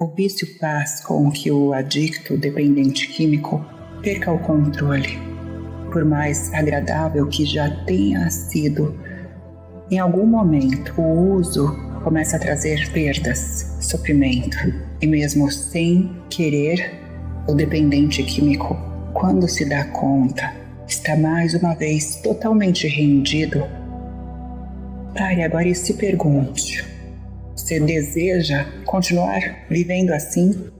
O vício faz com que o adicto dependente químico perca o controle. Por mais agradável que já tenha sido, em algum momento o uso começa a trazer perdas, sofrimento, e mesmo sem querer, o dependente químico, quando se dá conta, está mais uma vez totalmente rendido. Pare agora e se pergunte: você deseja continuar vivendo assim?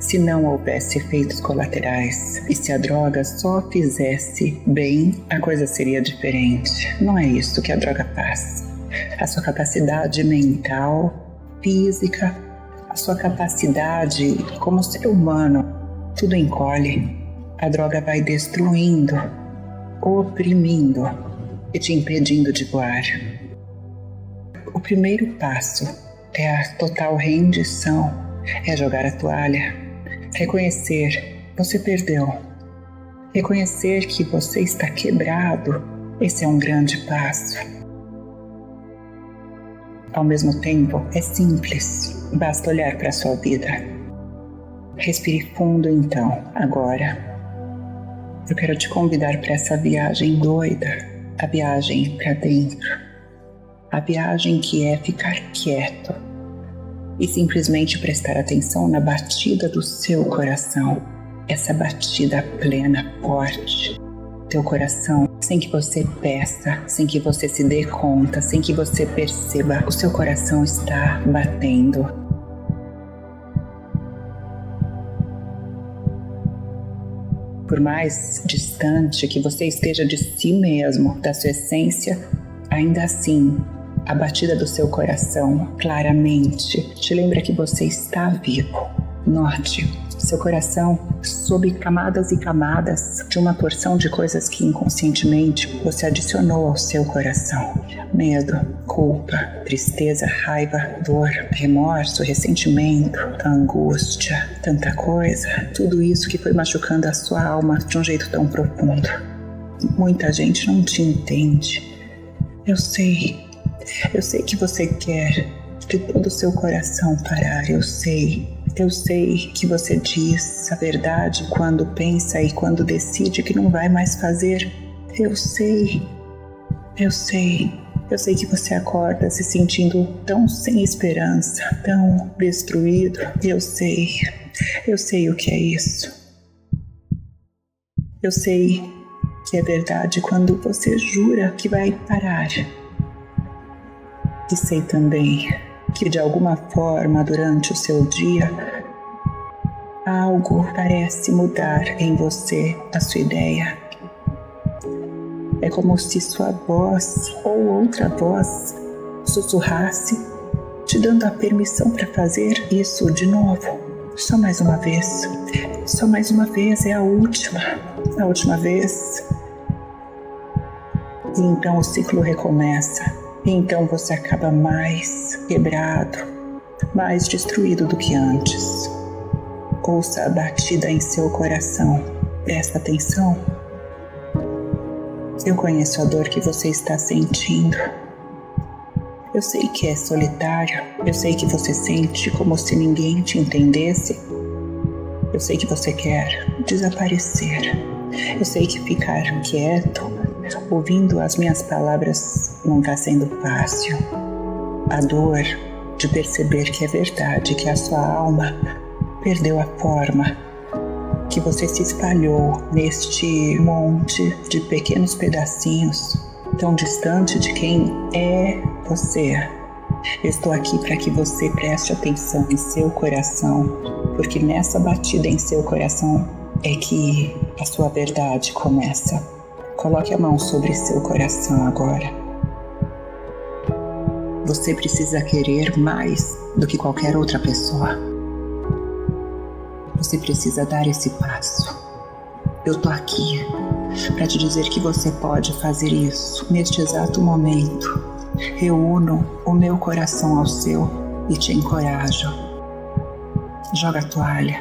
Se não houvesse efeitos colaterais e se a droga só fizesse bem, a coisa seria diferente. Não é isso que a droga faz. A sua capacidade mental, física, a sua capacidade como ser humano, tudo encolhe. A droga vai destruindo, oprimindo e te impedindo de voar. O primeiro passo é a total rendição, é jogar a toalha, reconhecer você perdeu, reconhecer que você está quebrado. Esse é um grande passo. Ao mesmo tempo, é simples, basta olhar para a sua vida. Respire fundo então, agora. Eu quero te convidar para essa viagem doida, a viagem para dentro a viagem que é ficar quieto e simplesmente prestar atenção na batida do seu coração, essa batida plena, forte. Teu coração, sem que você peça, sem que você se dê conta, sem que você perceba, o seu coração está batendo. Por mais distante que você esteja de si mesmo, da sua essência, ainda assim a batida do seu coração claramente te lembra que você está vivo. Note, seu coração sob camadas e camadas de uma porção de coisas que inconscientemente você adicionou ao seu coração: medo, culpa, tristeza, raiva, dor, remorso, ressentimento, angústia, tanta coisa, tudo isso que foi machucando a sua alma de um jeito tão profundo. Muita gente não te entende. Eu sei, eu sei que você quer de todo o seu coração parar, eu sei. Eu sei que você diz a verdade quando pensa e quando decide que não vai mais fazer. Eu sei. Eu sei. Eu sei que você acorda se sentindo tão sem esperança, tão destruído. Eu sei. Eu sei o que é isso. Eu sei que é verdade quando você jura que vai parar e sei também que de alguma forma durante o seu dia algo parece mudar em você a sua ideia. É como se sua voz ou outra voz sussurrasse, te dando a permissão para fazer isso de novo. Só mais uma vez. Só mais uma vez, é a última. A última vez. E então o ciclo recomeça então você acaba mais quebrado, mais destruído do que antes. Ouça a batida em seu coração. Presta atenção. Eu conheço a dor que você está sentindo. Eu sei que é solitário. Eu sei que você sente como se ninguém te entendesse. Eu sei que você quer desaparecer. Eu sei que ficar quieto ouvindo as minhas palavras não está sendo fácil. A dor de perceber que é verdade, que a sua alma perdeu a forma, que você se espalhou neste monte de pequenos pedacinhos, tão distante de quem é você. estou aqui para que você preste atenção em seu coração, porque nessa batida em seu coração é que a sua verdade começa. Coloque a mão sobre seu coração agora. Você precisa querer mais do que qualquer outra pessoa. Você precisa dar esse passo. Eu tô aqui para te dizer que você pode fazer isso neste exato momento. Reúno o meu coração ao seu e te encorajo. Joga a toalha.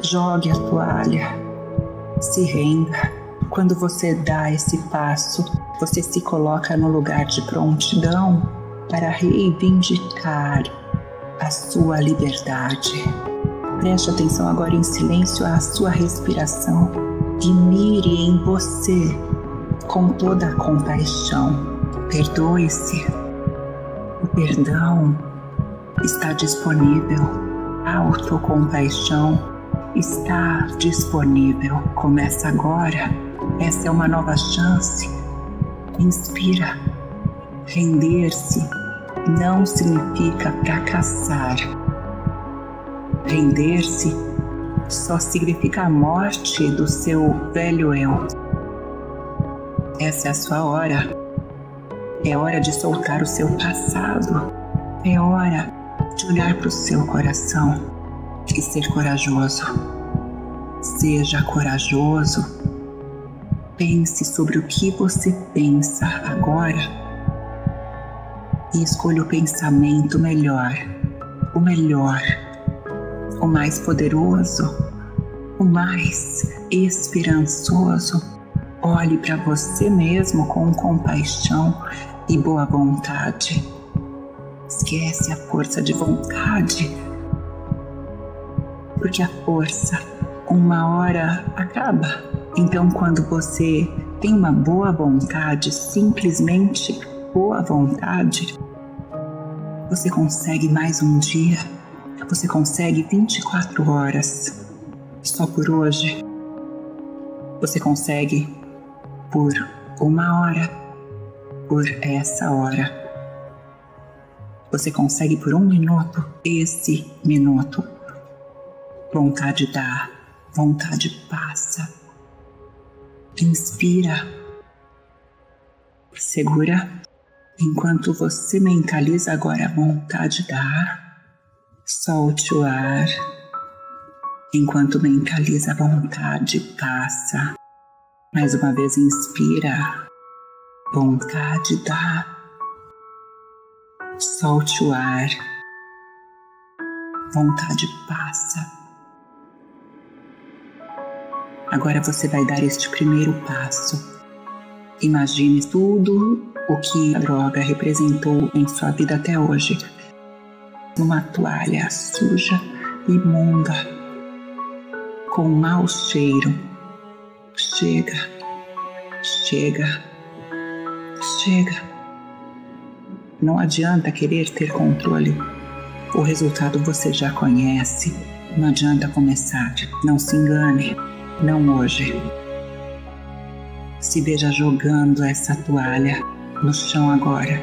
Jogue a toalha. Se renda. Quando você dá esse passo, você se coloca no lugar de prontidão para reivindicar a sua liberdade. Preste atenção agora em silêncio à sua respiração e mire em você com toda a compaixão. Perdoe-se. O perdão está disponível. A autocompaixão está disponível. Começa agora. Essa é uma nova chance. Inspira. Render-se não significa fracassar. Render-se só significa a morte do seu velho eu. Essa é a sua hora. É hora de soltar o seu passado. É hora de olhar para o seu coração e ser corajoso. Seja corajoso. Pense sobre o que você pensa agora e escolha o pensamento melhor, o melhor, o mais poderoso, o mais esperançoso. Olhe para você mesmo com compaixão e boa vontade. Esquece a força de vontade, porque a força uma hora acaba. Então, quando você tem uma boa vontade, simplesmente boa vontade, você consegue mais um dia, você consegue 24 horas só por hoje. Você consegue por uma hora, por essa hora. Você consegue por um minuto, esse minuto. Vontade dá, vontade passa. Inspira, segura Enquanto você mentaliza agora a vontade da ar, solte o ar. Enquanto mentaliza a vontade, passa. Mais uma vez, inspira. Vontade da Solte o ar. Vontade passa. Agora você vai dar este primeiro passo. Imagine tudo o que a droga representou em sua vida até hoje. Uma toalha suja, imunda, com mau cheiro. Chega, chega, chega. Não adianta querer ter controle. O resultado você já conhece. Não adianta começar. Não se engane. Não hoje. Se veja jogando essa toalha no chão agora.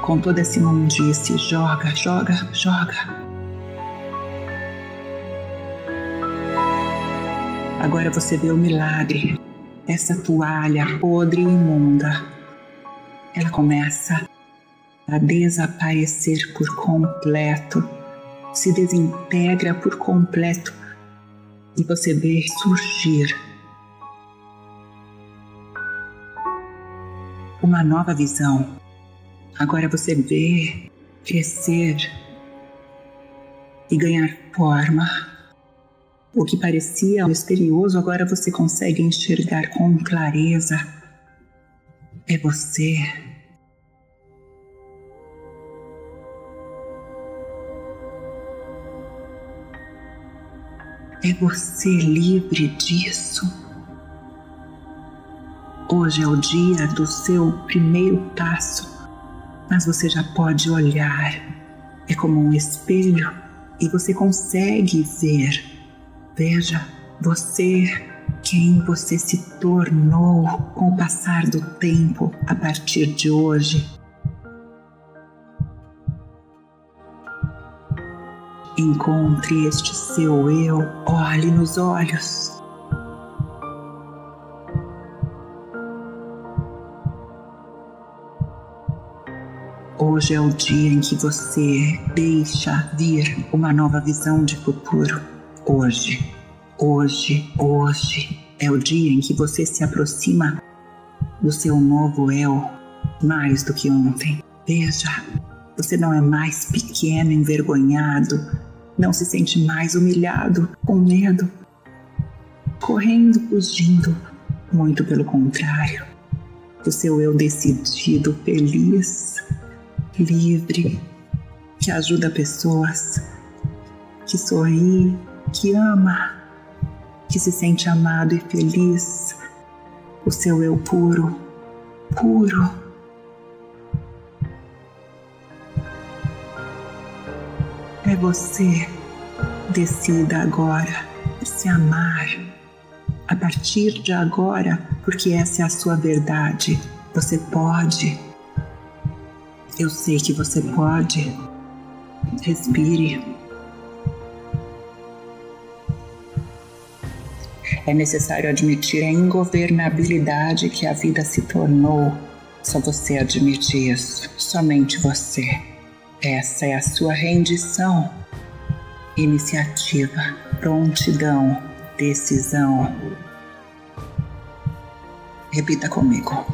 Com toda essa imundície, joga, joga, joga. Agora você vê o milagre. Essa toalha podre e imunda. Ela começa a desaparecer por completo, se desintegra por completo e você vê surgir uma nova visão. Agora você vê crescer e ganhar forma. O que parecia misterioso, agora você consegue enxergar com clareza. É você. É você livre disso. Hoje é o dia do seu primeiro passo, mas você já pode olhar. É como um espelho e você consegue ver. Veja você, quem você se tornou com o passar do tempo a partir de hoje. Encontre este seu eu, olhe nos olhos Hoje é o dia em que você deixa vir uma nova visão de futuro. Hoje, hoje, hoje é o dia em que você se aproxima do seu novo eu mais do que ontem. Veja, você não é mais pequeno, envergonhado, não se sente mais humilhado, com medo, correndo, fugindo. Muito pelo contrário, o seu eu decidido, feliz, livre, que ajuda pessoas, que sorri, que ama, que se sente amado e feliz, o seu eu puro, puro. É você. Decida agora se amar. A partir de agora, porque essa é a sua verdade. Você pode. Eu sei que você pode. Respire. É necessário admitir a ingovernabilidade que a vida se tornou. Só você admite isso, somente você. Essa é a sua rendição. Iniciativa, prontidão, decisão. Repita comigo.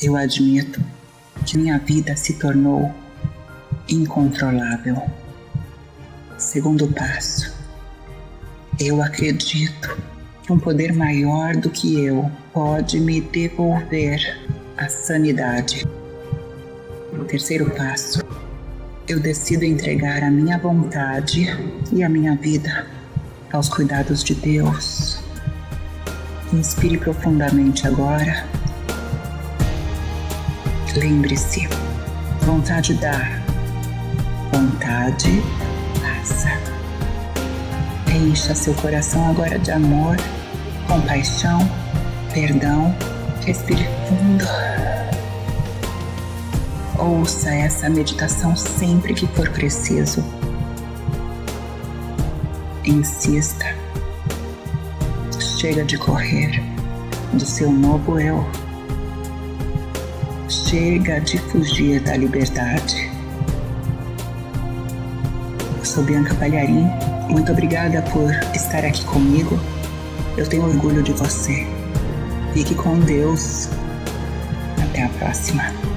Eu admito que minha vida se tornou incontrolável. Segundo passo, eu acredito que um poder maior do que eu pode me devolver a sanidade. Terceiro passo, eu decido entregar a minha vontade e a minha vida aos cuidados de Deus. Inspire profundamente agora. Lembre-se, vontade dá, vontade passa. Encha seu coração agora de amor, compaixão, perdão. Respire fundo. Ouça essa meditação sempre que for preciso. Insista. Chega de correr do seu novo eu. Chega de fugir da liberdade. Eu sou Bianca Palharim muito obrigada por estar aqui comigo. Eu tenho orgulho de você. Fique com Deus. Até a próxima.